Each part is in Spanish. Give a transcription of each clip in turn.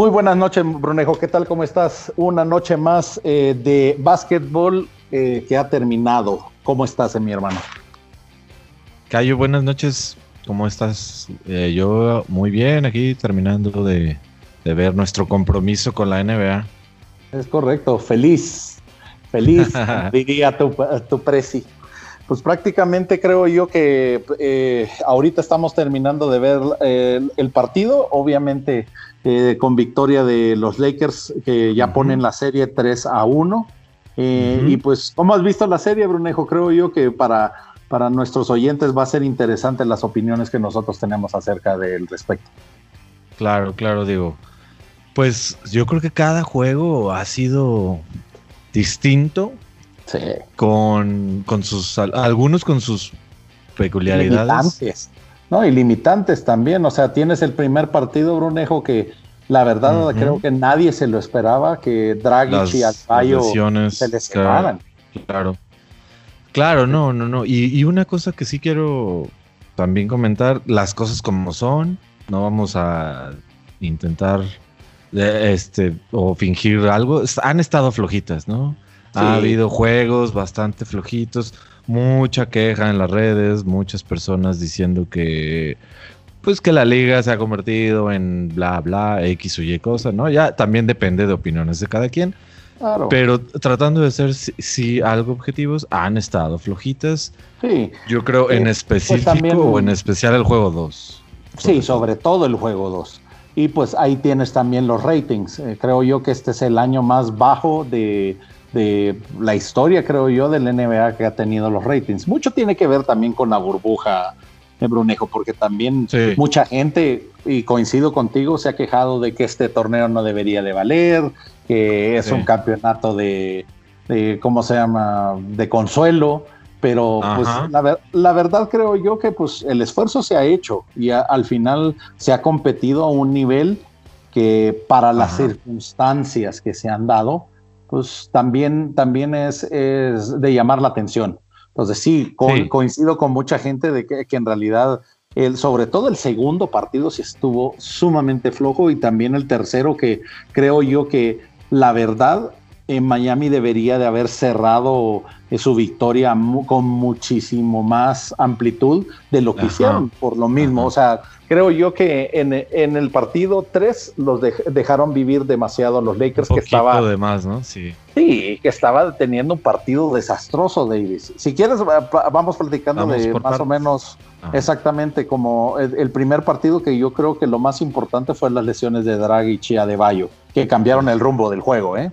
Muy buenas noches, Brunejo. ¿Qué tal? ¿Cómo estás? Una noche más eh, de básquetbol eh, que ha terminado. ¿Cómo estás, eh, mi hermano? Cayo, buenas noches. ¿Cómo estás? yo muy bien, aquí terminando de, ver nuestro compromiso con la NBA. Es correcto, feliz, feliz, diría tu, tu presi. Pues prácticamente creo yo que ahorita estamos terminando de ver el partido. Obviamente eh, con victoria de los Lakers que ya ponen la serie 3 a 1. Eh, y pues, ¿cómo has visto la serie, Brunejo? Creo yo que para, para nuestros oyentes va a ser interesante las opiniones que nosotros tenemos acerca del respecto. Claro, claro, digo. Pues yo creo que cada juego ha sido distinto. Sí. Con, con sus, algunos con sus peculiaridades. ¿no? Y limitantes también, o sea, tienes el primer partido, Brunejo, que la verdad creo que nadie se lo esperaba, que Dragic y Alfayo se les claro, Claro, claro, no, no, no. Y, una cosa que sí quiero también comentar, las cosas como son, no vamos a intentar este o fingir algo, han estado flojitas, ¿no? Ha habido juegos bastante flojitos mucha queja en las redes, muchas personas diciendo que pues que la liga se ha convertido en bla bla X o Y cosa, ¿no? Ya también depende de opiniones de cada quien. Pero tratando de ser sí, algo objetivos, han estado flojitas. Sí. Yo creo en pues específico o en especial el juego 2. Sí, sobre todo el juego 2. Y pues ahí tienes también los ratings. Eh, creo yo que este es el año más bajo de, de la historia, creo yo, del NBA que ha tenido los ratings. Mucho tiene que ver también con la burbuja Brunejo, porque también mucha gente, y coincido contigo, se ha quejado de que este torneo no debería de valer, que es un campeonato de, ¿cómo se llama?, de consuelo. Pero pues la, verdad creo yo que pues el esfuerzo se ha hecho y al final se ha competido a un nivel que para las circunstancias que se han dado, pues también, también es, de llamar la atención. Entonces sí, coincido con mucha gente de que, en realidad, el, sobre todo el segundo partido sí estuvo sumamente flojo y también el tercero que creo yo que la verdad en Miami debería de haber cerrado su victoria con muchísimo más amplitud de lo que hicieron por lo mismo. O sea, creo yo que en, el partido 3 los dejaron vivir demasiado los Lakers que estaba de más, ¿no? Sí. Sí, que estaba teniendo un partido desastroso Davis. Si quieres vamos platicando de más o menos exactamente como el, primer partido que yo creo que lo más importante fue las lesiones de Dragic y Adebayo, que cambiaron el rumbo del juego, ¿eh?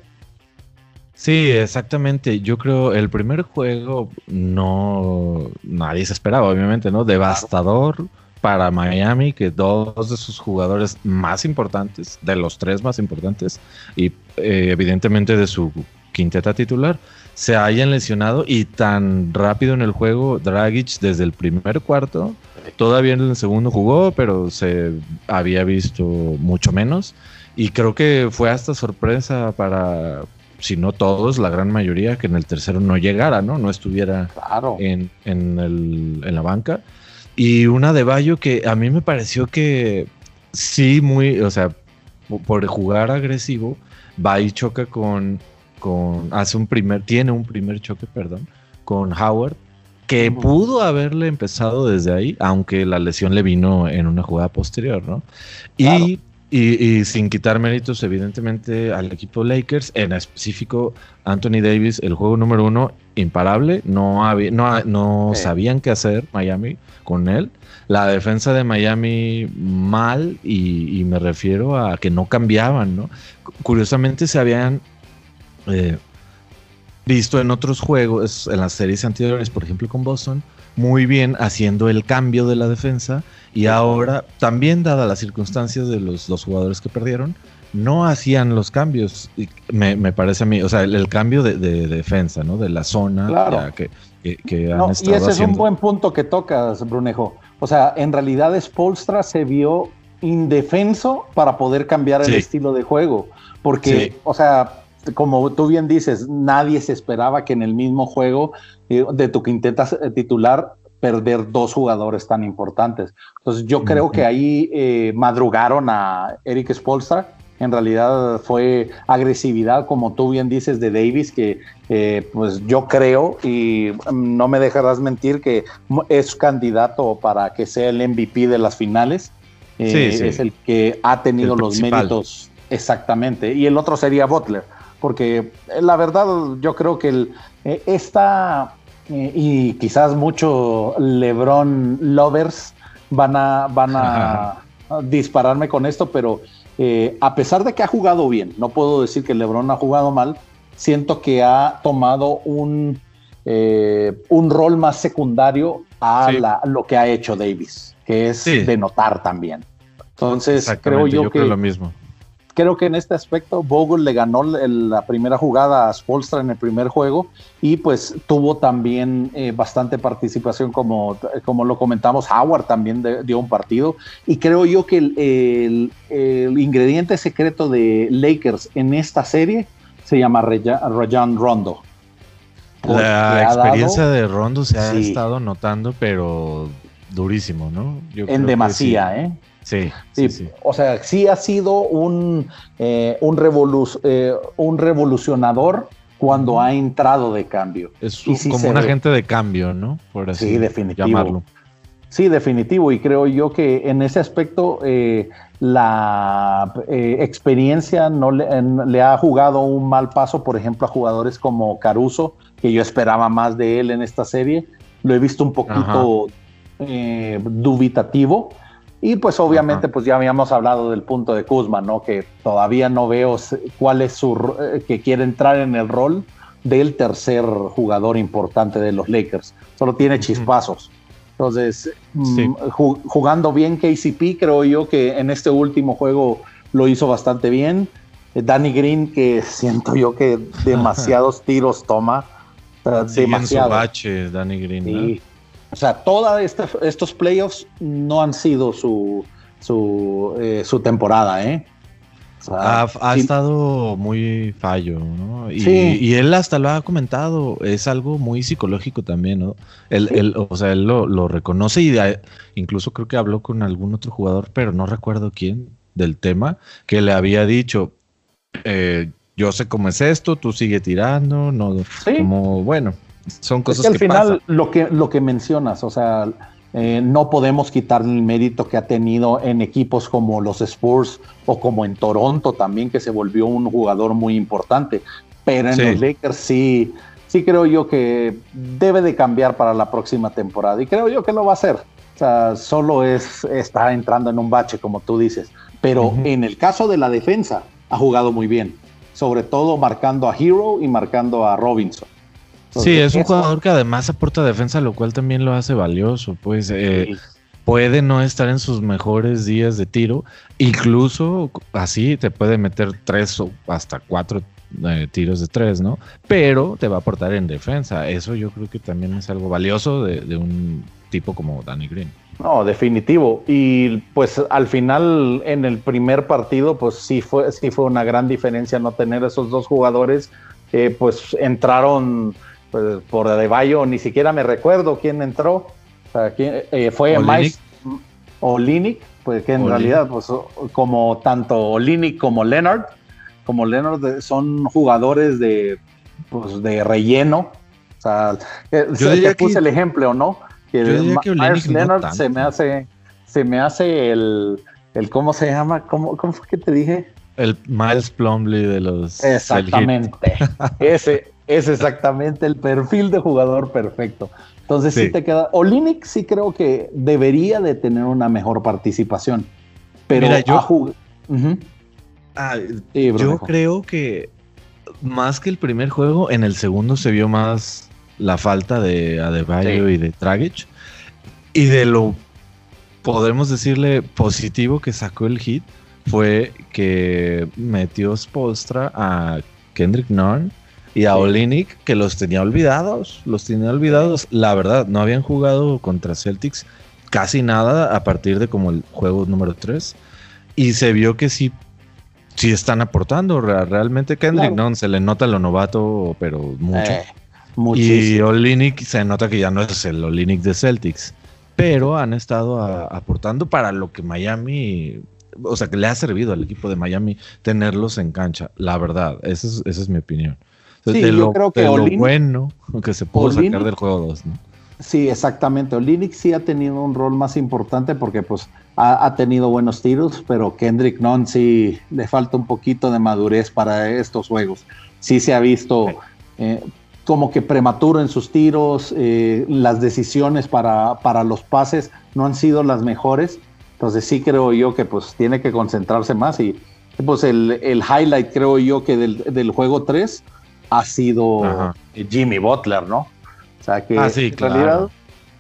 Sí, exactamente. Yo creo el primer juego no nadie se esperaba, obviamente, ¿no? Devastador para Miami, que dos de sus jugadores más importantes, de los tres más importantes, y eh, evidentemente de su quinteta titular, se hayan lesionado y tan rápido en el juego, Dragic desde el primer cuarto, todavía en el segundo jugó, pero se había visto mucho menos. Y creo que fue hasta sorpresa para, si no todos, la gran mayoría, que en el tercero no llegara, ¿no? No estuviera en, en, el, en la banca. Y una de Bayo que a mí me pareció que sí, muy, o sea, por jugar agresivo, va y choca con, con, hace un primer, tiene un primer choque, perdón, con Howard, que pudo haberle empezado desde ahí, aunque la lesión le vino en una jugada posterior, ¿no? Y y, sin quitar méritos, evidentemente, al equipo Lakers, en específico Anthony Davis, el juego número uno, imparable. No, había, no, no sabían qué hacer Miami con él. La defensa de Miami mal, y, me refiero a que no cambiaban, ¿no? Curiosamente se habían eh, visto en otros juegos, en las series anteriores, por ejemplo con Boston, muy bien haciendo el cambio de la defensa y ahora, también dada las circunstancias de los, los jugadores que perdieron, no hacían los cambios, me, me parece a mí, o sea, el, cambio de, defensa, ¿no? De la zona que, que, han estado Y ese es un buen punto que tocas, Brunejo. O sea, en realidad Spolstra se vio indefenso para poder cambiar el estilo de juego. Porque, o sea, como tú bien dices, nadie se esperaba que en el mismo juego eh, de tu quinteta titular perder dos jugadores tan importantes. Entonces yo creo que ahí eh, madrugaron a Eric Spolstra En realidad fue agresividad, como tú bien dices, de Davis, que eh, pues yo creo, y no me dejarás mentir, que es candidato para que sea el MVP de las finales. Eh, es el que ha tenido los méritos exactamente. Y el otro sería Butler, porque eh, la verdad yo creo que el, esta, y quizás mucho LeBron lovers van a, van a dispararme con esto, pero eh, a pesar de que ha jugado bien, no puedo decir que LeBron ha jugado mal, siento que ha tomado un, eh, un rol más secundario a lo que ha hecho Davis, que es de notar también. Entonces, creo yo, que lo mismo creo que en este aspecto Vogel le ganó la primera jugada a Spolstra en el primer juego y pues tuvo también eh, bastante participación como, como lo comentamos, Howard también dio un partido y creo yo que el, ingrediente secreto de Lakers en esta serie se llama Rajan Rondo. La experiencia de Rondo se ha estado notando, pero durísimo, ¿no? en demasía, ¿eh? Sí, sí, O sea, sí ha sido un, eh, un, eh, un revolucionador cuando ha entrado de cambio. Es como un agente de cambio, ¿no? Por así sí, definitivo. llamarlo. Sí, definitivo. Y creo yo que en ese aspecto eh, la experiencia no le, ha jugado un mal paso, por ejemplo, a jugadores como Caruso, que yo esperaba más de él en esta serie. Lo he visto un poquito dubitativo y pues obviamente pues ya habíamos hablado del punto de Kuzma, ¿no? Que todavía no veo cuál es su eh, que quiere entrar en el rol del tercer jugador importante de los Lakers. Solo tiene chispazos. Entonces, mm, jugando bien KCP, creo yo que en este último juego lo hizo bastante bien. Eh, Danny Green, que siento yo que demasiados tiros toma. demasiado. bache, Danny Green. O sea, todos estos playoffs no han sido su, su, eh, temporada, ¿eh? ha, estado muy fallo, ¿no? Y, él hasta lo ha comentado, es algo muy psicológico también, ¿no? Él, o sea, él lo, reconoce y incluso creo que habló con algún otro jugador, pero no recuerdo quién, del tema, que le había dicho, eh, yo sé cómo es esto, tú sigue tirando, no, como, bueno, son cosas que al final lo que lo que mencionas, o sea, eh, no podemos quitar el mérito que ha tenido en equipos como los Spurs o como en Toronto también, que se volvió un jugador muy importante. Pero en los Lakers sí, sí creo yo que debe de cambiar para la próxima temporada. Y creo yo que lo va a hacer. O sea, solo es, está entrando en un bache, como tú dices. Pero en el caso de la defensa, ha jugado muy bien. Sobre todo marcando a Hero y marcando a Robinson sí, es un jugador que además aporta defensa, lo cual también lo hace valioso. Pues eh, puede no estar en sus mejores días de tiro, incluso así te puede meter tres o hasta cuatro eh, tiros de tres, ¿no? Pero te va a aportar en defensa. Eso yo creo que también es algo valioso de, un tipo como Danny Green. No, definitivo. Y pues al final en el primer partido, pues sí fue, sí fue una gran diferencia no tener esos dos jugadores. Eh, pues entraron pues, por Adebayo, ni siquiera me recuerdo quién entró. Eh, fue Mike Olinic, pues que en realidad, pues como tanto Olinic como Leonard, como Leonard son jugadores de, pues, de relleno. O sea, eh, yo puse el ejemplo, ¿no? Que, Leonard se me hace, se me hace el, el ¿cómo se llama? ¿Cómo, cómo fue que te dije? El Miles Plumley de los. Exactamente. Ese, es exactamente el perfil de jugador perfecto. Entonces sí, te queda. Olinic sí creo que debería de tener una mejor participación. Pero yo, ah, yo creo que más que el primer juego, en el segundo se vio más la falta de Adebayo y de Dragic. Y de lo podemos decirle positivo que sacó el hit fue que metió Spostra a Kendrick Nunn y a Olinic, que los tenía olvidados, los tenía olvidados. La verdad, no habían jugado contra Celtics casi nada a partir de como el juego número 3. Y se vio que sí, sí están aportando. Realmente Kendrick no se le nota lo novato, pero mucho. Eh, y Olinic se nota que ya no es el Olinic de Celtics. Pero han estado aportando para lo que Miami o sea, que le ha servido al equipo de Miami tenerlos en cancha, la verdad, esa es, esa es mi opinión. Sí, yo lo, creo que lo bueno que se pudo sacar del juego 2, ¿no? Sí, exactamente. Olinix sí ha tenido un rol más importante porque pues ha, tenido buenos tiros, pero Kendrick Nunn sí le falta un poquito de madurez para estos juegos. Sí se ha visto eh, como que prematuro en sus tiros, eh, las decisiones para, para, los pases no han sido las mejores. Entonces sí creo yo que pues tiene que concentrarse más y pues el, el highlight creo yo que del, del juego 3 ha sido Jimmy Butler, ¿no? O sea que ah, en realidad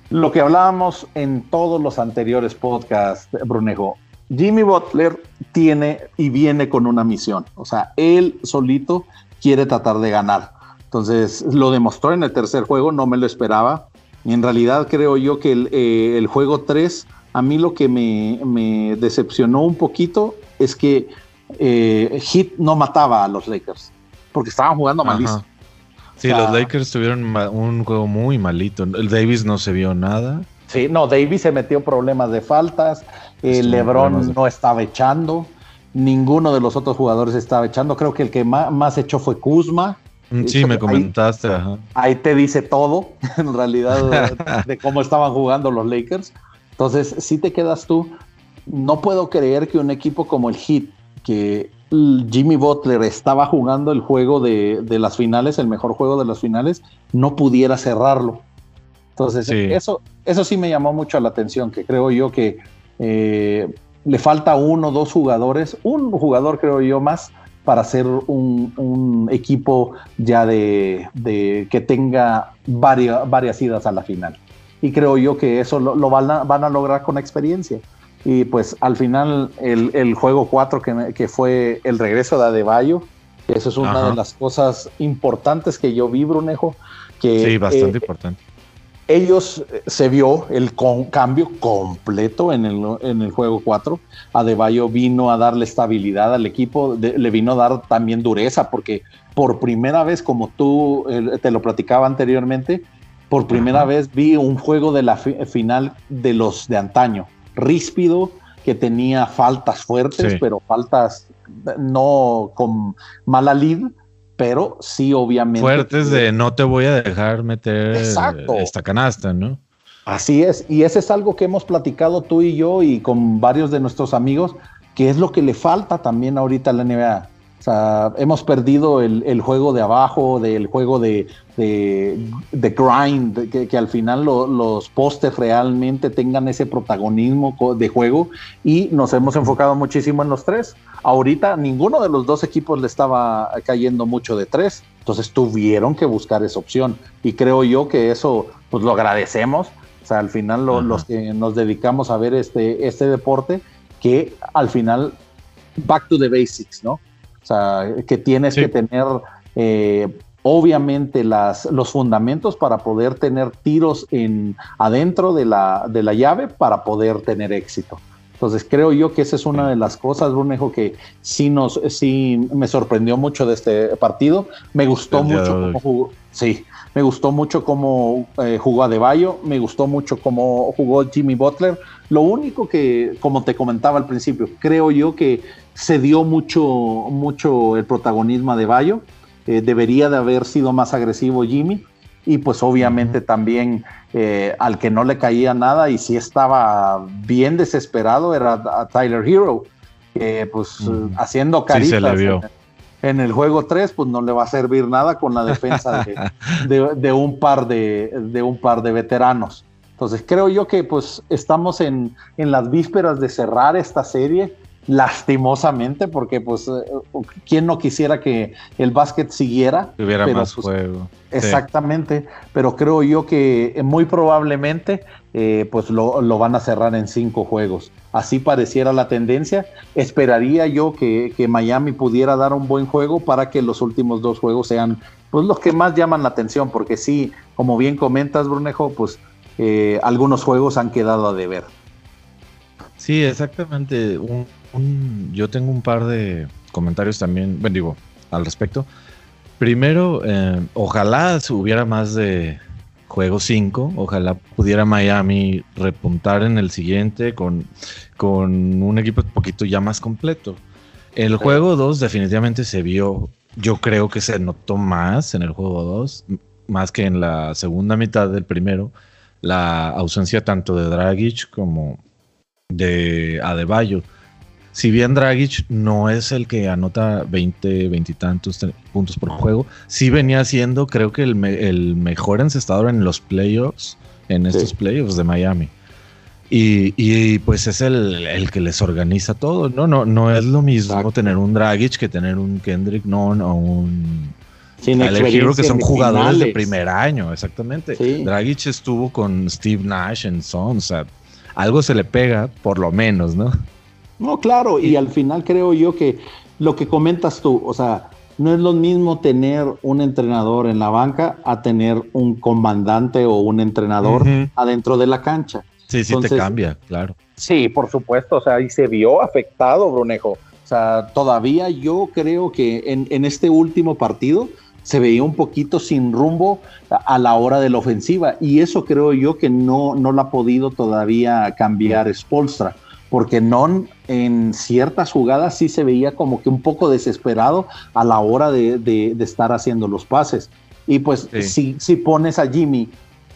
lo que hablábamos en todos los anteriores podcasts, Brunejo, Jimmy Butler tiene y viene con una misión. O sea, él solito quiere tratar de ganar. Entonces, lo demostró en el tercer juego, no me lo esperaba. Y en realidad creo yo que el, eh, juego 3, a mí lo que me, decepcionó un poquito es que eh, Hit no mataba a los Lakers, porque estaban jugando malísimo. Sí, los Lakers tuvieron un juego muy malito. El Davis no se vio nada. Sí, no, Davis se metió problemas de faltas. El LeBron no estaba echando. Ninguno de los otros jugadores estaba echando. Creo que el que más, echó fue Kuzma. Mm, sí, me comentaste. Ahí, te dice todo, en realidad, de, cómo estaban jugando los Lakers. Entonces, si te quedas tú, no puedo creer que un equipo como el Heat, que Jimmy Butler estaba jugando el juego de, las finales, el mejor juego de las finales, no pudiera cerrarlo. Entonces, Eso, eso sí me llamó mucho la atención, que creo yo que eh, le falta uno o dos jugadores, un jugador creo yo más, para hacer un, equipo ya de, que tenga varias, varias idas a la final. Y creo yo que eso lo, van, a, van a lograr con experiencia. Y pues al final el, juego 4 que, fue el regreso de Adebayo, eso es una de las cosas importantes que yo vi, Brunejo. Que, sí, bastante eh, importante. Ellos eh, se vio el cambio completo en el, en el juego 4. Adebayo vino a darle estabilidad al equipo, le vino a dar también dureza, porque por primera vez, como tú eh, te lo platicaba anteriormente, por primera vez vi un juego de la final de los de antaño ríspido, que tenía faltas fuertes, pero faltas no con mala lid, pero sí obviamente. Fuertes de no te voy a dejar meter esta canasta, ¿no? Así es, y ese es algo que hemos platicado tú y yo y con varios de nuestros amigos, que es lo que le falta también ahorita a la NBA. O sea, hemos perdido el, juego de abajo, del juego de, de, grind, que, al final los postes realmente tengan ese protagonismo de juego y nos hemos enfocado muchísimo en los tres. Ahorita ninguno de los dos equipos le estaba cayendo mucho de tres, entonces tuvieron que buscar esa opción y creo yo que eso pues lo agradecemos. O sea, al final los que nos dedicamos a ver este, este deporte, que al final back to the basics, ¿no? O sea, que tienes que tener eh, obviamente las, los fundamentos para poder tener tiros en, adentro de la, de la llave para poder tener éxito. Entonces creo yo que esa es una de las cosas, Brunejo, que sí nos, sí me sorprendió mucho de este partido. Me gustó mucho cómo jugó. Sí, me gustó mucho cómo eh, jugó Adebayo, me gustó mucho cómo jugó Jimmy Butler. Lo único que, como te comentaba al principio, creo yo que se dio mucho, mucho el protagonismo de Bayo. Eh, debería de haber sido más agresivo Jimmy. Y pues obviamente también eh, al que no le caía nada y sí estaba bien desesperado era a Tyler Hero. Que pues haciendo caritas En, el juego 3 pues no le va a servir nada con la defensa de, un, par de, de un par de veteranos. Entonces creo yo que pues estamos en, en las vísperas de cerrar esta serie lastimosamente, porque pues, eh, ¿quién no quisiera que el básquet siguiera? Hubiera más pues, juego. Exactamente, pero creo yo que muy probablemente eh, pues lo, van a cerrar en cinco juegos. Así pareciera la tendencia. Esperaría yo que, Miami pudiera dar un buen juego para que los últimos dos juegos sean pues los que más llaman la atención, porque sí, como bien comentas, Brunejo, pues eh, algunos juegos han quedado a deber. Sí, exactamente. Un, yo tengo un par de comentarios también, bueno, digo, al respecto. Primero, eh, ojalá hubiera más de juego 5. Ojalá pudiera Miami repuntar en el siguiente con, con un equipo un poquito ya más completo. El juego 2 definitivamente se vio, yo creo que se notó más en el juego 2, más que en la segunda mitad del primero, la ausencia tanto de Dragic como de Adebayo. Si bien Dragic no es el que anota 20, 20 y tantos puntos por juego, sí venía siendo, creo que el, mejor encestador en los playoffs, en estos playoffs de Miami. Y, pues es el, que les organiza todo. No, no, no es lo mismo tener un Dragic que tener un Kendrick Nunn o un Sin Hero, que son jugadores de primer año, exactamente. Dragic estuvo con Steve Nash en Sons, o sea, algo se le pega, por lo menos, ¿no? No, claro, y al final creo yo que lo que comentas tú, o sea, no es lo mismo tener un entrenador en la banca a tener un comandante o un entrenador adentro de la cancha. Sí, sí te cambia, claro. Sí, por supuesto, o sea, y se vio afectado, Brunejo. O sea, todavía yo creo que en, en este último partido se veía un poquito sin rumbo a la hora de la ofensiva y eso creo yo que no, no lo ha podido todavía cambiar Spolstra porque Non en ciertas jugadas sí se veía como que un poco desesperado a la hora de, estar haciendo los pases. Y pues si, si, pones a Jimmy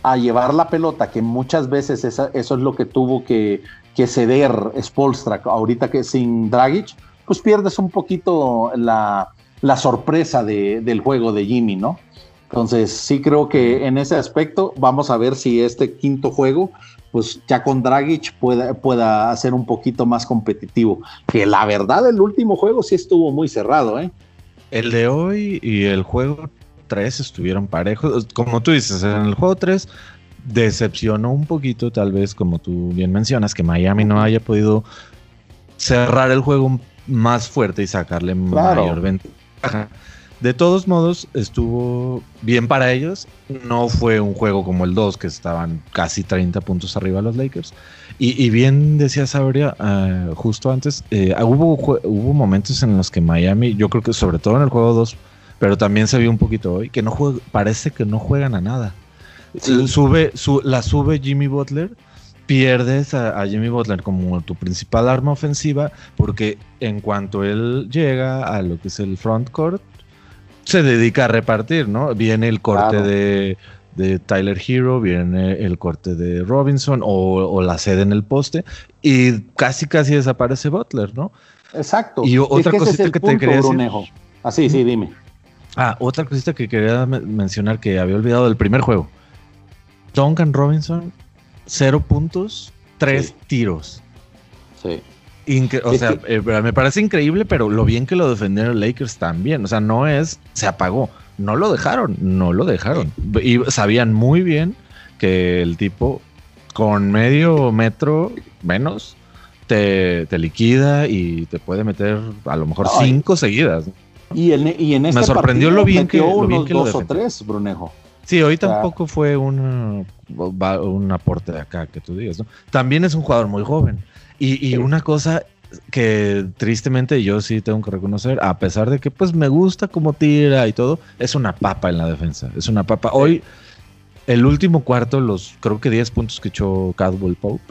a llevar la pelota, que muchas veces eso es lo que tuvo que, ceder Spolstra ahorita que sin Dragic, pues pierdes un poquito la, sorpresa del juego de Jimmy, ¿no? Entonces sí creo que en ese aspecto vamos a ver si este quinto juego pues ya con Dragic pueda, pueda ser un poquito más competitivo. Que la verdad, el último juego sí estuvo muy cerrado, ¿eh? El de hoy y el juego 3 estuvieron parejos. Como tú dices, en el juego 3 decepcionó un poquito, tal vez, como tú bien mencionas, que Miami no haya podido cerrar el juego más fuerte y sacarle mayor ventaja. De todos modos, estuvo bien para ellos. No fue un juego como el 2, que estaban casi 30 puntos arriba los Lakers. Y, bien decía Sabria uh, justo antes, eh, hubo, hubo momentos en los que Miami, yo creo que sobre todo en el juego 2, pero también se vio un poquito hoy, que no juega, parece que no juegan a nada. Sube, la sube Jimmy Butler, pierdes a, Jimmy Butler como tu principal arma ofensiva, porque en cuanto él llega a lo que es el front court, se dedica a repartir, ¿no? Viene el corte de, Tyler Hero, viene el corte de Robinson o, la sede en el poste y casi casi desaparece Butler, ¿no? Exacto. Y otra cosita que te quería decir. Así, ah, sí, dime. Ah, otra cosita que quería mencionar que había olvidado del primer juego. Duncan Robinson, cero puntos, tres tiros. Sí o sea, eh, me parece increíble, pero lo bien que lo defendieron Lakers también. O sea, no es, se apagó. No lo dejaron, no lo dejaron. Y sabían muy bien que el tipo con medio metro menos te, liquida y te puede meter a lo mejor cinco seguidas. Y en, y en este Me sorprendió lo bien que lo, bien que dos o tres, Brunejo. Sí, hoy tampoco fue un, un aporte de acá que tú digas, ¿no? También es un jugador muy joven. Y, una cosa que tristemente yo sí tengo que reconocer, a pesar de que pues me gusta como tira y todo, es una papa en la defensa. Es una papa. Hoy, el último cuarto, los creo que 10 puntos que echó Cadwell Pope,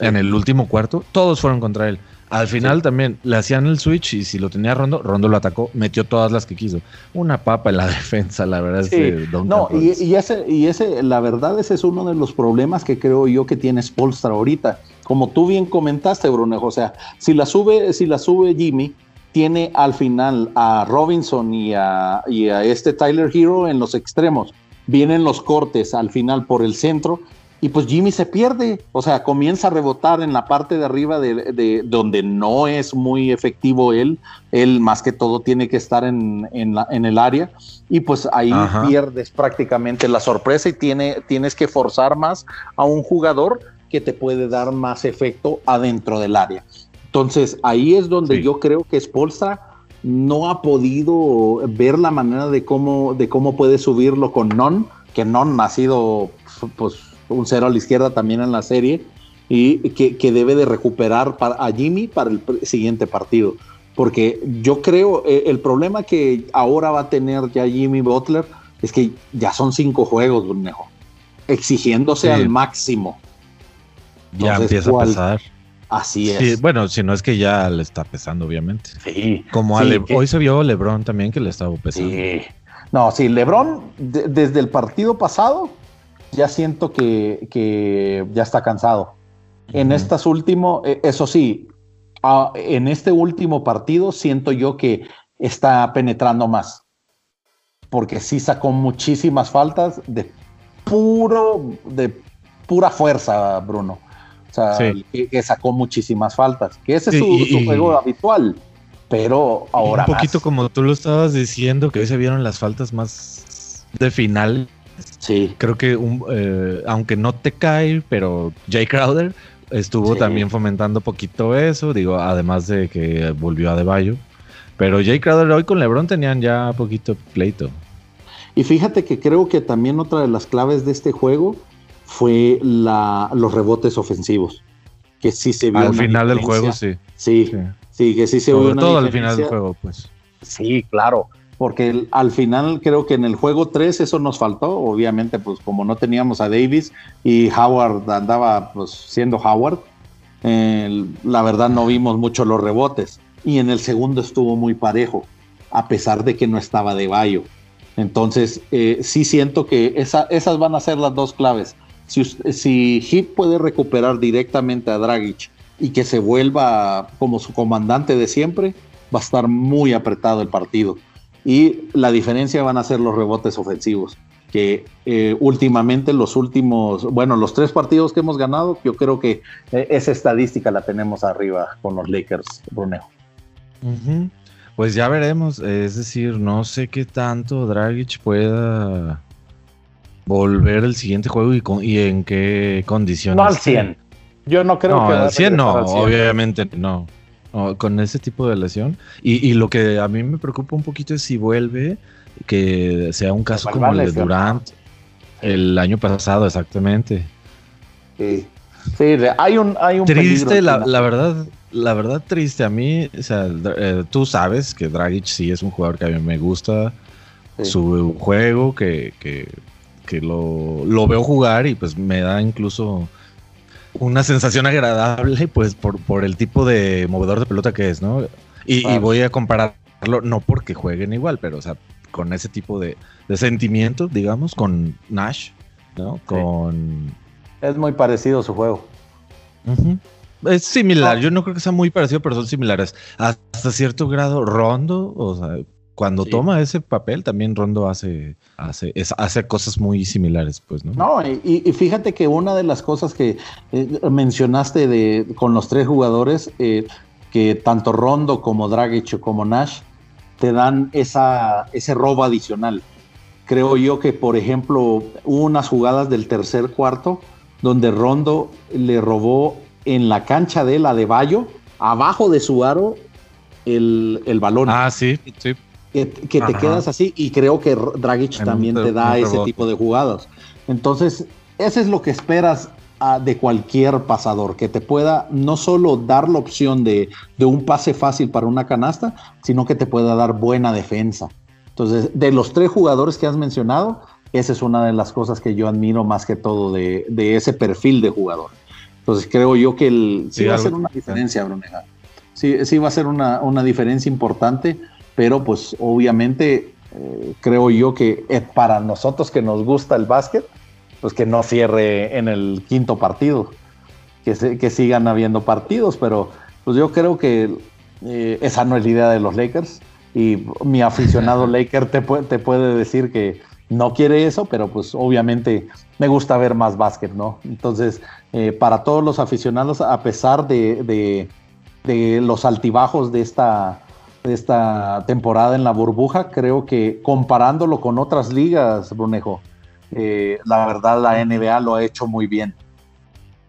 en el último cuarto, todos fueron contra él. Al final también le hacían el switch y si lo tenía Rondo, Rondo lo atacó, metió todas las que quiso. Una papa en la defensa, la verdad es No, y, y, ese, y ese, la verdad, ese es uno de los problemas que creo yo que tiene Spolstra ahorita como tú bien comentaste, Brunejo, o sea, si la sube, si la sube Jimmy, tiene al final a Robinson y a, este Tyler Hero en los extremos. Vienen los cortes al final por el centro y pues Jimmy se pierde, o sea, comienza a rebotar en la parte de arriba de, donde no es muy efectivo él, él más que todo tiene que estar en, el área. Y pues ahí pierdes prácticamente la sorpresa y tiene, tienes que forzar más a un jugador que te puede dar más efecto adentro del área. Entonces, ahí es donde yo creo que Spolstra no ha podido ver la manera de cómo, de cómo puede subirlo con Non, que Non ha sido pues, un cero a la izquierda también en la serie, y que, debe de recuperar a Jimmy para el siguiente partido. Porque yo creo, eh, el problema que ahora va a tener ya Jimmy Butler es que ya son cinco juegos, mejor exigiéndose al máximo. Ya empieza a pesar. Así es. bueno, si no es que ya le está pesando, obviamente. Sí. Como hoy se vio LeBron también que le estaba pesando. Sí. No, sí, LeBron desde el partido pasado ya siento que, ya está cansado. En estas últimas, eh, eso sí, en este último partido siento yo que está penetrando más. Porque sí sacó muchísimas faltas de puro, de pura fuerza, Bruno. Sea, que, sacó muchísimas faltas. Que ese es su, juego habitual. Pero ahora. Un poquito como tú lo estabas diciendo, que hoy se vieron las faltas más de final. Sí. Creo que eh, aunque no te cae, pero Jay Crowder estuvo también fomentando poquito eso. Digo, además de que volvió a De Bayo. Pero Jay Crowder hoy con LeBron tenían ya poquito pleito. Y fíjate que creo que también otra de las claves de este juego fue la, los rebotes ofensivos. Que sí se vio. Al final del juego, sí. Sí, sí, que sí se vio. Sobre todo al final del juego, pues. Sí, claro. Porque al final creo que en el juego 3 eso nos faltó. Obviamente, pues como no teníamos a Davis y Howard andaba pues siendo Howard, la verdad no vimos mucho los rebotes. Y en el segundo estuvo muy parejo, a pesar de que no estaba de Bayo. Entonces, eh, sí siento que esas van a ser las dos claves. Si, si puede recuperar directamente a Dragic y que se vuelva como su comandante de siempre, va a estar muy apretado el partido. Y la diferencia van a ser los rebotes ofensivos, que eh, últimamente los últimos, bueno, los tres partidos que hemos ganado, yo creo que eh, esa estadística la tenemos arriba con los Lakers, Bruneo. Pues ya veremos, es decir, no sé qué tanto Dragic pueda volver el siguiente juego y, en qué condiciones. No al 100. Yo no creo que. Al 100 no, obviamente no. Con ese tipo de lesión. Y, lo que a mí me preocupa un poquito es si vuelve, que sea un caso como el de Durant el año pasado, exactamente. Sí, sí hay un, hay un Triste, la, la, verdad, la verdad triste. A mí, o sea, eh, tú sabes que Dragic sí es un jugador que a mí me gusta su juego, que, que que lo, veo jugar y pues me da incluso una sensación agradable, pues por, por el tipo de movedor de pelota que es, ¿no? Y, voy a compararlo, no porque jueguen igual, pero o sea, con ese tipo de, sentimiento, digamos, con Nash, ¿no? Con... Es muy parecido su juego. Es similar, yo no creo que sea muy parecido, pero son similares. Hasta cierto grado, Rondo, o sea, cuando toma ese papel, también Rondo hace, hace, hace cosas muy similares, pues, ¿no? No, y, fíjate que una de las cosas que eh, mencionaste de, con los tres jugadores, eh, que tanto Rondo como Dragic como Nash te dan esa, ese robo adicional. Creo yo que, por ejemplo, hubo unas jugadas del tercer cuarto donde Rondo le robó en la cancha de la de Bayo, abajo de su aro, el, el balón. Ah, sí, sí que, te quedas así y creo que Dragic también te da ese tipo de jugadas. Entonces, eso es lo que esperas ah, de cualquier pasador, que te pueda no solo dar la opción de, un pase fácil para una canasta, sino que te pueda dar buena defensa. Entonces, de los tres jugadores que has mencionado, esa es una de las cosas que yo admiro más que todo de, ese perfil de jugador. Entonces, creo yo que el, sí, va a ser una diferencia, Bruneja. Sí, sí va a ser una, una diferencia importante pero pues obviamente eh, creo yo que eh, para nosotros que nos gusta el básquet, pues que no cierre en el quinto partido, que, que sigan habiendo partidos, pero pues yo creo que eh, esa no es la idea de los Lakers y mi aficionado Laker te, te puede decir que no quiere eso, pero pues obviamente me gusta ver más básquet, ¿no? Entonces, para todos los aficionados, a pesar de, de los altibajos de esta esta temporada en la burbuja. Creo que comparándolo con otras ligas, Brunejo, eh, la verdad la NBA lo ha hecho muy bien.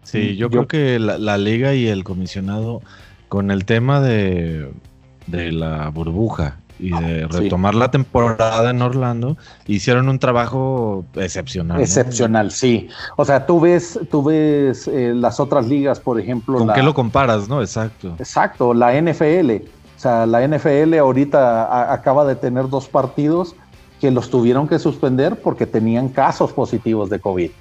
Sí, yo, creo que la, liga y el comisionado con el tema de, de la burbuja y de retomar la temporada en Orlando, hicieron un trabajo excepcional. Excepcional, sí. O sea, tú ves, tú ves eh, las otras ligas, por ejemplo. ¿Con qué lo comparas, no? Exacto. Exacto, la NFL. O sea, la NFL ahorita acaba de tener dos partidos que los tuvieron que suspender porque tenían casos positivos de COVID.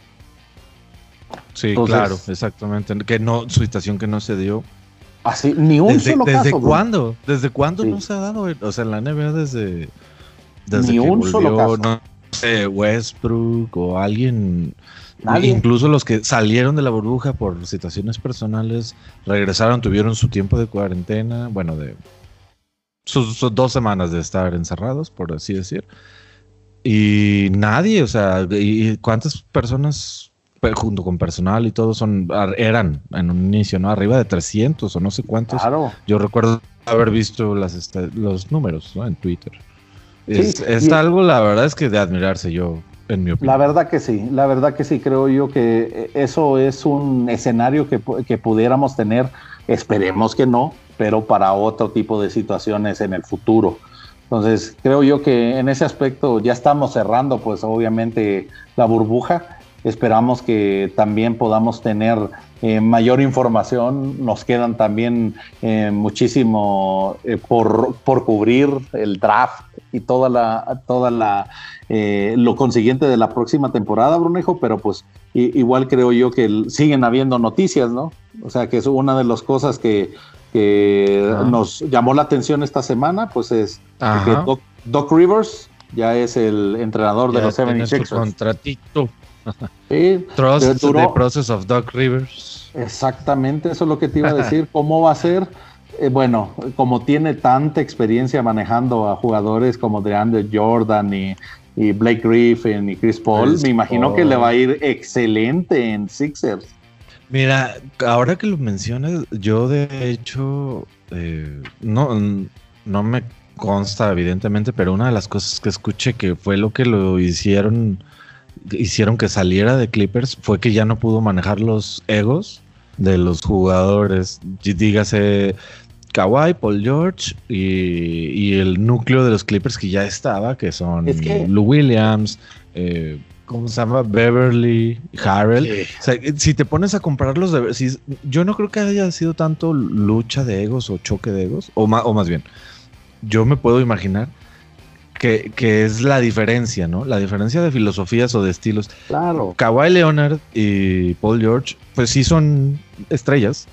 Sí, claro, exactamente. Que no, su situación que no se dio. Así, ni un ¿Desde, solo ¿Desde caso. cuándo? ¿Desde cuándo no se ha dado? O sea, en la NBA desde. desde ni un solo caso. No sé, Westbrook o alguien. ¿Nadie? Incluso los que salieron de la burbuja por situaciones personales, regresaron, tuvieron su tiempo de cuarentena, bueno, de sus, sus dos semanas de estar encerrados, por así decir. Y nadie, o sea, ¿y cuántas personas junto con personal y todo son eran en un inicio, ¿no? Arriba de 300 o no sé cuántos. Claro. Yo recuerdo haber visto las los números, ¿no? En Twitter. Sí, es, es algo, la verdad es que de admirarse yo, en mi opinión. La verdad que sí, la verdad que sí, creo yo que eso es un escenario que, que pudiéramos tener, esperemos que no, pero para otro tipo de situaciones en el futuro. Entonces, creo yo que en ese aspecto ya estamos cerrando, pues obviamente la burbuja. Esperamos que también podamos tener eh, mayor información. Nos quedan también eh, muchísimo eh, por, por, cubrir el draft y toda la, toda la lo consiguiente de la próxima temporada, Brunejo, pero pues igual creo yo que siguen habiendo noticias, ¿no? O sea que es una de las cosas que, que ah. nos llamó la atención esta semana, pues es que Doc, Doc, Rivers ya es el entrenador ya de los 76ers. contratito. Sí, Trust duró, the process of Doc Rivers. Exactamente, eso es lo que te iba a decir. ¿Cómo va a ser? Eh, bueno, como tiene tanta experiencia manejando a jugadores como DeAndre Jordan y, y Blake Griffin y Chris Paul, Chris me imagino Paul. que le va a ir excelente en Sixers. Mira, ahora que lo mencionas, yo de hecho eh, no, no me consta evidentemente, pero una de las cosas que escuché que fue lo que lo hicieron, hicieron que saliera de Clippers fue que ya no pudo manejar los egos de los jugadores. Dígase Kawhi, Paul George y, y, el núcleo de los Clippers que ya estaba, que son es que... Lou Williams, eh, ¿cómo se llama? Beverly, Harrell. Sí. O sea, si te pones a compararlos, de, si, yo no creo que haya sido tanto lucha de egos o choque de egos, o más, o más bien, yo me puedo imaginar que, que, es la diferencia, ¿no? La diferencia de filosofías o de estilos. Claro. Kawhi Leonard y Paul George, pues sí son estrellas.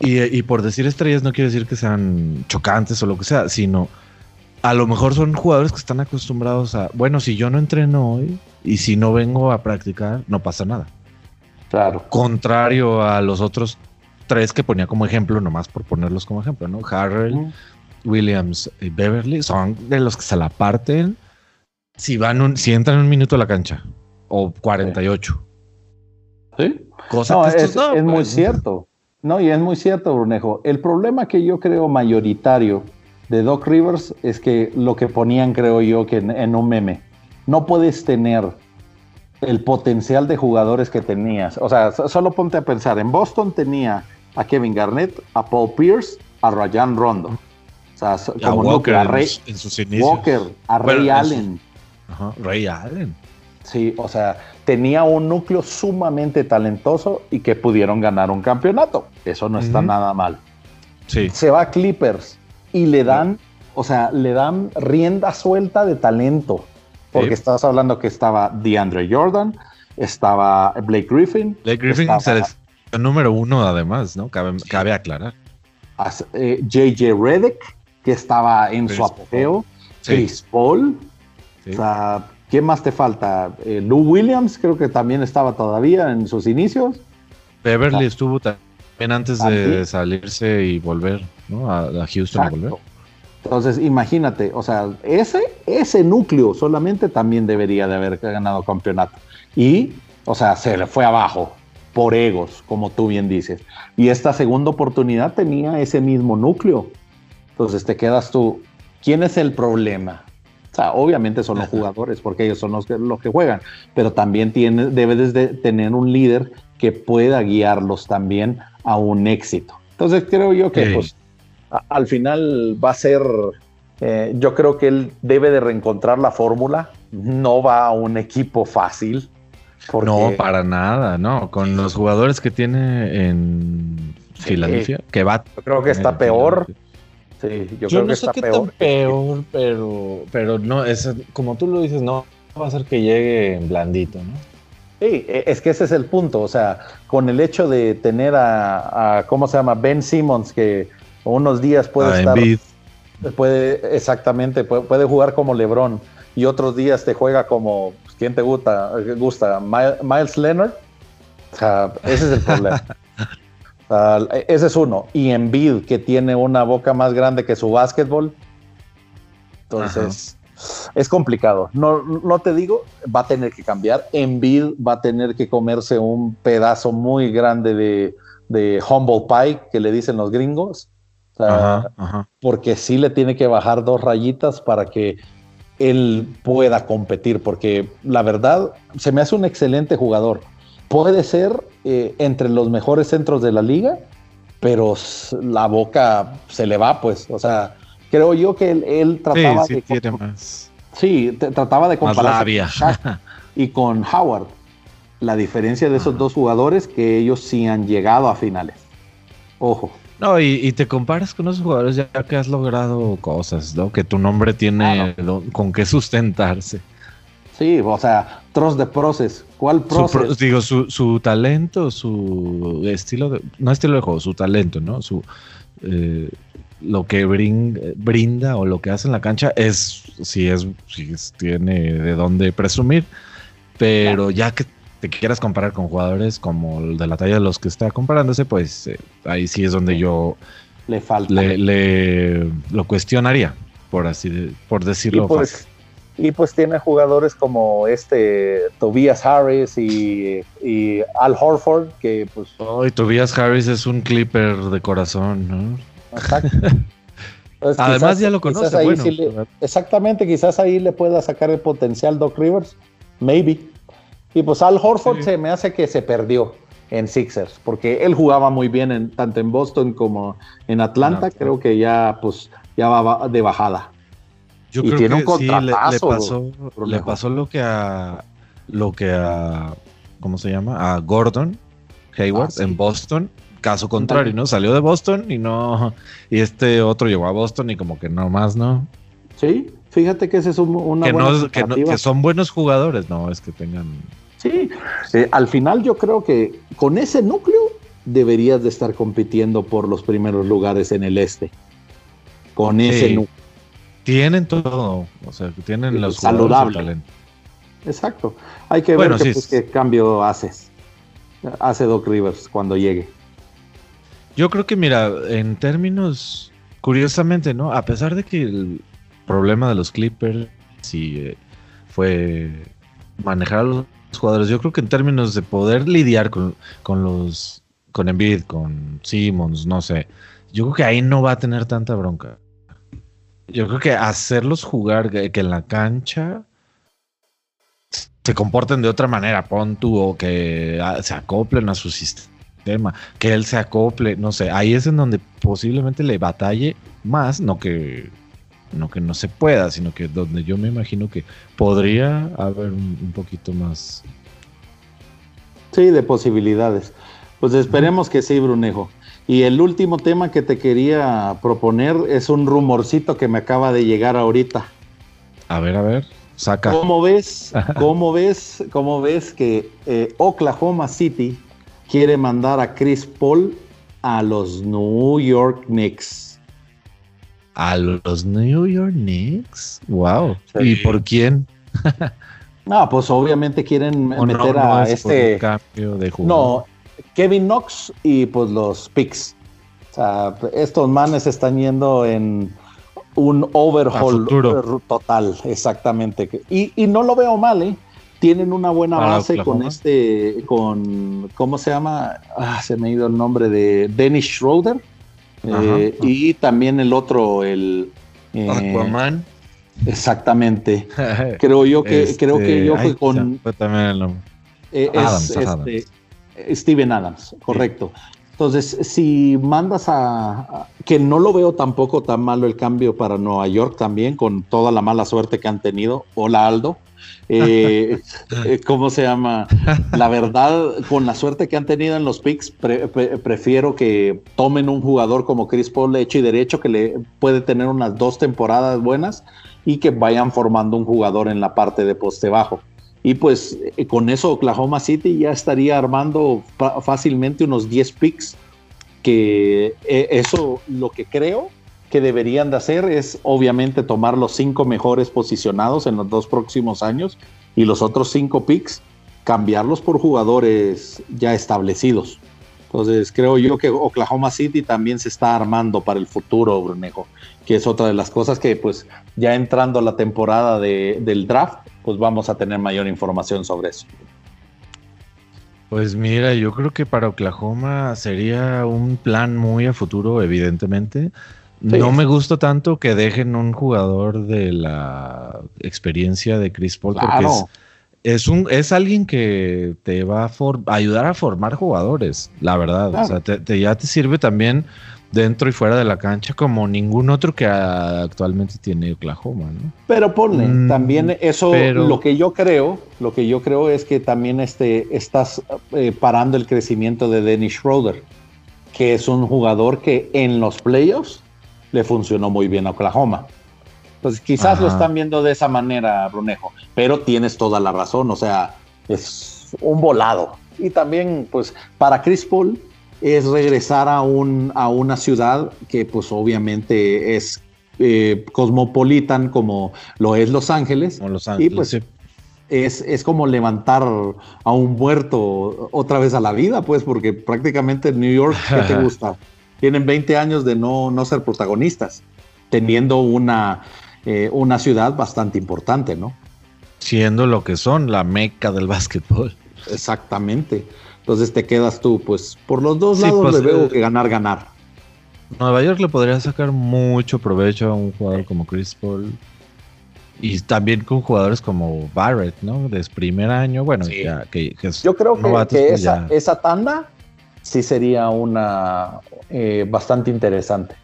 Y, y, por decir estrellas no quiere decir que sean chocantes o lo que sea, sino a lo mejor son jugadores que están acostumbrados a, bueno, si yo no entreno hoy y si no vengo a practicar, no pasa nada. Claro. Contrario a los otros tres que ponía como ejemplo, nomás por ponerlos como ejemplo, ¿no? Harrell. Williams y Beverly son de los que se la parten si van un, si entran un minuto a la cancha o 48. Sí. Cosa no, que es, no, es pues, muy cierto. No, y es muy cierto, Brunejo. El problema que yo creo mayoritario de Doc Rivers es que lo que ponían, creo yo, que en, en, un meme, no puedes tener el potencial de jugadores que tenías. O sea, solo ponte a pensar, en Boston tenía a Kevin Garnett, a Paul Pierce, a Ryan Rondo. O sea, como a Walker a Ray, en, sus inicios. Walker, a Ray bueno, Allen. Ajá, Ray Allen. Sí, o sea, tenía un núcleo sumamente talentoso y que pudieron ganar un campeonato. Eso no está uh -huh. nada mal. Sí. Se va a Clippers y le dan, o sea, le dan rienda suelta de talento. Porque sí. estás hablando que estaba DeAndre Jordan, estaba Blake Griffin. Blake Griffin estaba, el número uno, además, ¿no? Cabe, cabe aclarar. Eh, JJ Redick, que estaba en Chris su apogeo. Sí. Chris Paul. Sí. O sea, ¿quién más te falta? Eh, Lou Williams, creo que también estaba todavía en sus inicios. Beverly ah. estuvo también antes ¿También? de salirse y volver, ¿no? A, a Houston Exacto. y volver. Entonces, imagínate, o sea, ese, ese núcleo solamente también debería de haber ganado campeonato. Y, o sea, se le fue abajo por egos, como tú bien dices. Y esta segunda oportunidad tenía ese mismo núcleo. Entonces te quedas tú, ¿quién es el problema? O sea, obviamente son los jugadores, porque ellos son los que, los que juegan, pero también tiene, debes de tener un líder que pueda guiarlos también a un éxito. Entonces creo yo que sí. pues, a, al final va a ser, eh, yo creo que él debe de reencontrar la fórmula, no va a un equipo fácil, porque... No, para nada, no. Con los jugadores que tiene en Filadelfia, sí, que va. Yo creo que está peor. Sí, yo, yo creo no que sé está qué peor. tan peor, pero, pero no, es como tú lo dices, no va a ser que llegue blandito, ¿no? Sí, e, es que ese es el punto. O sea, con el hecho de tener a, ¿cómo se llama? Ben Simmons, que unos días puede estar. Puede, exactamente, puede, jugar como LeBron y otros días te juega como. Pues, ¿Quién te gusta? gusta? Miles Leonard. O sea, ese es el problema. ese es uno. Y Embiid, que tiene una boca más grande que su básquetbol. Entonces, es complicado. No, no te digo, va a tener que cambiar. Embiid va a tener que comerse un pedazo muy grande de, de humble pie, que le dicen los gringos. Porque sí le tiene que bajar dos rayitas para que él pueda competir. Porque la verdad, se me hace un excelente jugador. Puede ser eh, entre los mejores centros de la liga, pero la boca se le va, pues. O sea, creo yo que él, trataba sí, de. más. Sí, trataba de comparar y con Howard. La diferencia de esos dos jugadores que ellos sí han llegado a finales. Ojo. No, y, te comparas con esos jugadores ya que has logrado cosas, ¿no? Que tu nombre tiene con qué sustentarse. Sí, o sea, Trust de Process. ¿Cuál Process? digo, su, su, talento, su estilo de. No estilo de juego, su talento, ¿no? Su. Eh, lo que brinda o lo que hace en la cancha es si es si tiene de dónde presumir, pero ya que te quieras comparar con jugadores como el de la talla de los que está comparándose, pues eh, ahí sí es donde yo le falta le, lo cuestionaría, por así por decirlo. Y pues, y pues tiene jugadores como este Tobias Harris y, Al Horford que pues. Oh, Tobias Harris es un clipper de corazón, ¿no? Pues Además ya lo conoce. exactamente, quizás ahí le pueda sacar el potencial Doc Rivers. Maybe. Y pues Al Horford se me hace que se perdió en Sixers, porque él jugaba muy bien en, tanto en Boston como en Atlanta. Creo que ya pues ya va de bajada. Yo creo tiene que un sí, le, pasó, le pasó lo que a lo que a ¿cómo se llama? a Gordon Hayward ah, en Boston caso contrario, ¿no? Salió de Boston y no. Y este otro llegó a Boston y como que no más, ¿no? Sí, fíjate que ese es una que, buena que, son buenos jugadores, no es que tengan. Sí, eh, al final yo creo que con ese núcleo deberías de estar compitiendo por los primeros lugares en el este. Con ese núcleo. Tienen todo, o sea, tienen los saludable. Exacto. Hay que ver qué, pues, qué cambio haces. Hace Doc Rivers cuando llegue. Yo creo que, mira, en términos, curiosamente, ¿no? A pesar de que el problema de los Clippers sí eh, fue manejar a los jugadores, yo creo que en términos de poder lidiar con, los, con Embiid, con Simmons, no sé, yo creo que ahí no va a tener tanta bronca. Yo creo que hacerlos jugar, que en la cancha se comporten de otra manera, pon o que ah, se acoplen a su sistema tema, que él se acople, no sé, ahí es en donde posiblemente le batalle más, no que no que no se pueda, sino que donde yo me imagino que podría haber un, poquito más. Sí, de posibilidades. Pues esperemos que sí, Brunejo. Y el último tema que te quería proponer es un rumorcito que me acaba de llegar ahorita. A ver, a ver, saca. ¿Cómo ves? ¿Cómo ves? ¿Cómo ves que eh, Oklahoma City quiere mandar a Chris Paul a los New York Knicks. ¿A los New York Knicks? Wow. ¿Y por quién? no, pues obviamente quieren meter a este. Cambio de no, Kevin Knox y pues los Picks. O sea, estos manes están yendo en un overhaul total, exactamente. Y, y no lo veo mal, ¿eh? tienen una buena base con este, con, ¿cómo se llama? Ah, se me ha ido el nombre de Dennis Schroeder. Eh, y también el otro, el... Eh, Aquaman. Exactamente. creo yo que, creo que yo fue con... también el nombre. Eh, este, Steven Adams, correcto. Entonces, si mandas a, que no lo veo tampoco tan malo el cambio para Nueva York también, con toda la mala suerte que han tenido. Hola Aldo. Eh, eh, ¿Cómo se llama? La verdad, con la suerte que han tenido en los picks, prefiero que tomen un jugador como Chris Paul hecho y derecho, que le puede tener unas dos temporadas buenas y que vayan formando un jugador en la parte de poste bajo. Y pues eh, con eso Oklahoma City ya estaría armando fácilmente unos 10 picks, que eh, eso lo que creo que deberían de hacer es obviamente tomar los cinco mejores posicionados en los dos próximos años y los otros cinco picks cambiarlos por jugadores ya establecidos. Entonces creo yo que Oklahoma City también se está armando para el futuro, Brunejo, que es otra de las cosas que pues ya entrando la temporada del draft, pues vamos a tener mayor información sobre eso. Pues mira, yo creo que para Oklahoma sería un plan muy a futuro, evidentemente. No me gusta tanto que dejen un jugador de la experiencia de Chris Paul porque es, un, es alguien que te va a ayudar a formar jugadores, la verdad. O sea, ya te sirve también dentro y fuera de la cancha como ningún otro que actualmente tiene Oklahoma, ¿no? Pero ponle, mm, también eso, lo que yo creo, lo que yo creo es que también este, estás eh, parando el crecimiento de Dennis Schroeder, que es un jugador que en los playoffs le funcionó muy bien a Oklahoma. Entonces quizás lo están viendo de esa manera, Brunejo, pero tienes toda la razón, o sea, es un volado. Y también, pues, para Chris Paul, es regresar a, un, a una ciudad que pues obviamente es eh, cosmopolitan como lo es Los Ángeles. Los Ángeles y pues es, es, como levantar a un muerto otra vez a la vida, pues porque prácticamente New York, ¿qué te gusta? Tienen 20 años de no, no ser protagonistas, teniendo una, eh, una ciudad bastante importante, ¿no? Siendo lo que son, la meca del básquetbol. Exactamente. Entonces te quedas tú, pues por los dos lados pues, le veo eh, que ganar, ganar. Nueva York le podría sacar mucho provecho a un jugador como Chris Paul. Y también con jugadores como Barrett, ¿no? De primer año, bueno, ya, que, Yo creo que, pues esa, tanda sí sería una eh, bastante interesante.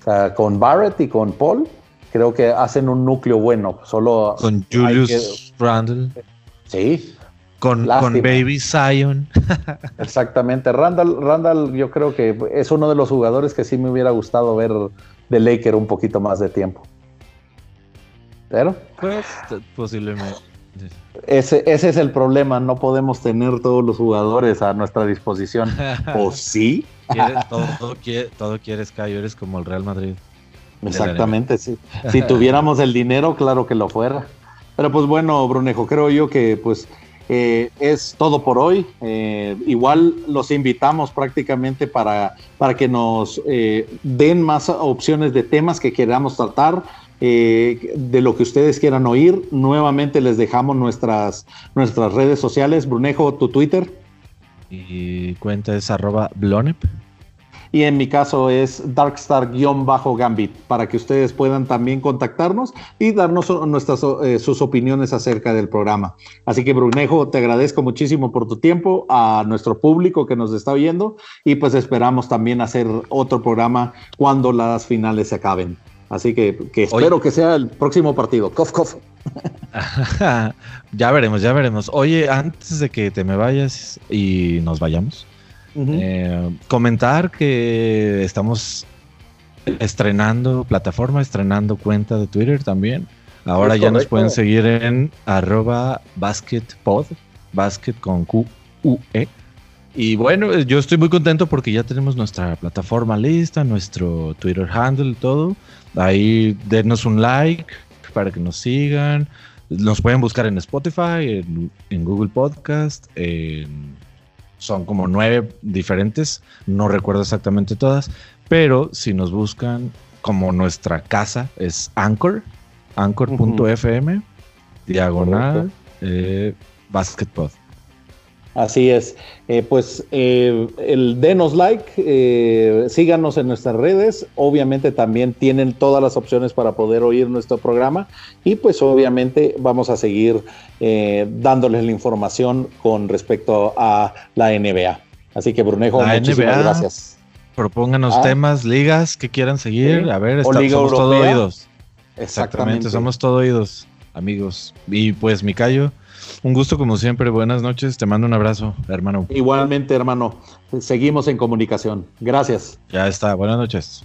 O sea, con Barrett y con Paul, creo que hacen un núcleo bueno. Solo con Julius Randle. Sí, con, Baby Zion. Exactamente. Randall, Randall, yo creo que es uno de los jugadores que sí me hubiera gustado ver de Laker un poquito más de tiempo. Pero. Pues, posiblemente. Ese, ese es el problema, no podemos tener todos los jugadores a nuestra disposición. ¿O sí? todo, todo, quieres, Cayo, eres como el Real Madrid. Exactamente, sí. Si tuviéramos el dinero, claro que lo fuera. Pero pues bueno, Brunejo, creo yo que pues eh, es todo por hoy. Eh, igual los invitamos prácticamente para, para que nos eh, den más opciones de temas que queramos tratar. De lo que ustedes quieran oír. Nuevamente les dejamos nuestras, nuestras redes sociales. Brunejo, tu Twitter. Y cuenta es arroba blonep y en mi caso es darkstar-gambit para que ustedes puedan también contactarnos y darnos nuestras eh, sus opiniones acerca del programa. Así que Brunejo, te agradezco muchísimo por tu tiempo, a nuestro público que nos está viendo y pues esperamos también hacer otro programa cuando las finales se acaben. Así que, espero que sea el próximo partido. Cof, cof. ya veremos, ya veremos. Oye, antes de que te me vayas y nos vayamos, eh, comentar que estamos estrenando plataforma, estrenando cuenta de Twitter también. Ahora ya nos pueden seguir en arroba basketpod, basket con Q -U -E. Y bueno, yo estoy muy contento porque ya tenemos nuestra plataforma lista, nuestro Twitter handle y todo. Ahí denos un like para que nos sigan. Nos pueden buscar en Spotify, en, en Google Podcast, en son como nueve diferentes, no recuerdo exactamente todas, pero si nos buscan como nuestra casa es Anchor, anchor.fm, diagonal, eh, basketball. Así es. Eh, pues eh, el denos like, eh, síganos en nuestras redes. Obviamente también tienen todas las opciones para poder oír nuestro programa y pues obviamente vamos a seguir dándoles la información con respecto a la NBA. Así que Brunejo, muchísimas gracias. Propónganos ah. temas, ligas que quieran seguir. A ver, estamos, somos todo oídos. Exactamente, somos todo oídos, amigos. Y pues mi callo. Un gusto como siempre, buenas noches, te mando un abrazo, hermano. Igualmente, hermano, seguimos en comunicación. Gracias. Ya está, buenas noches.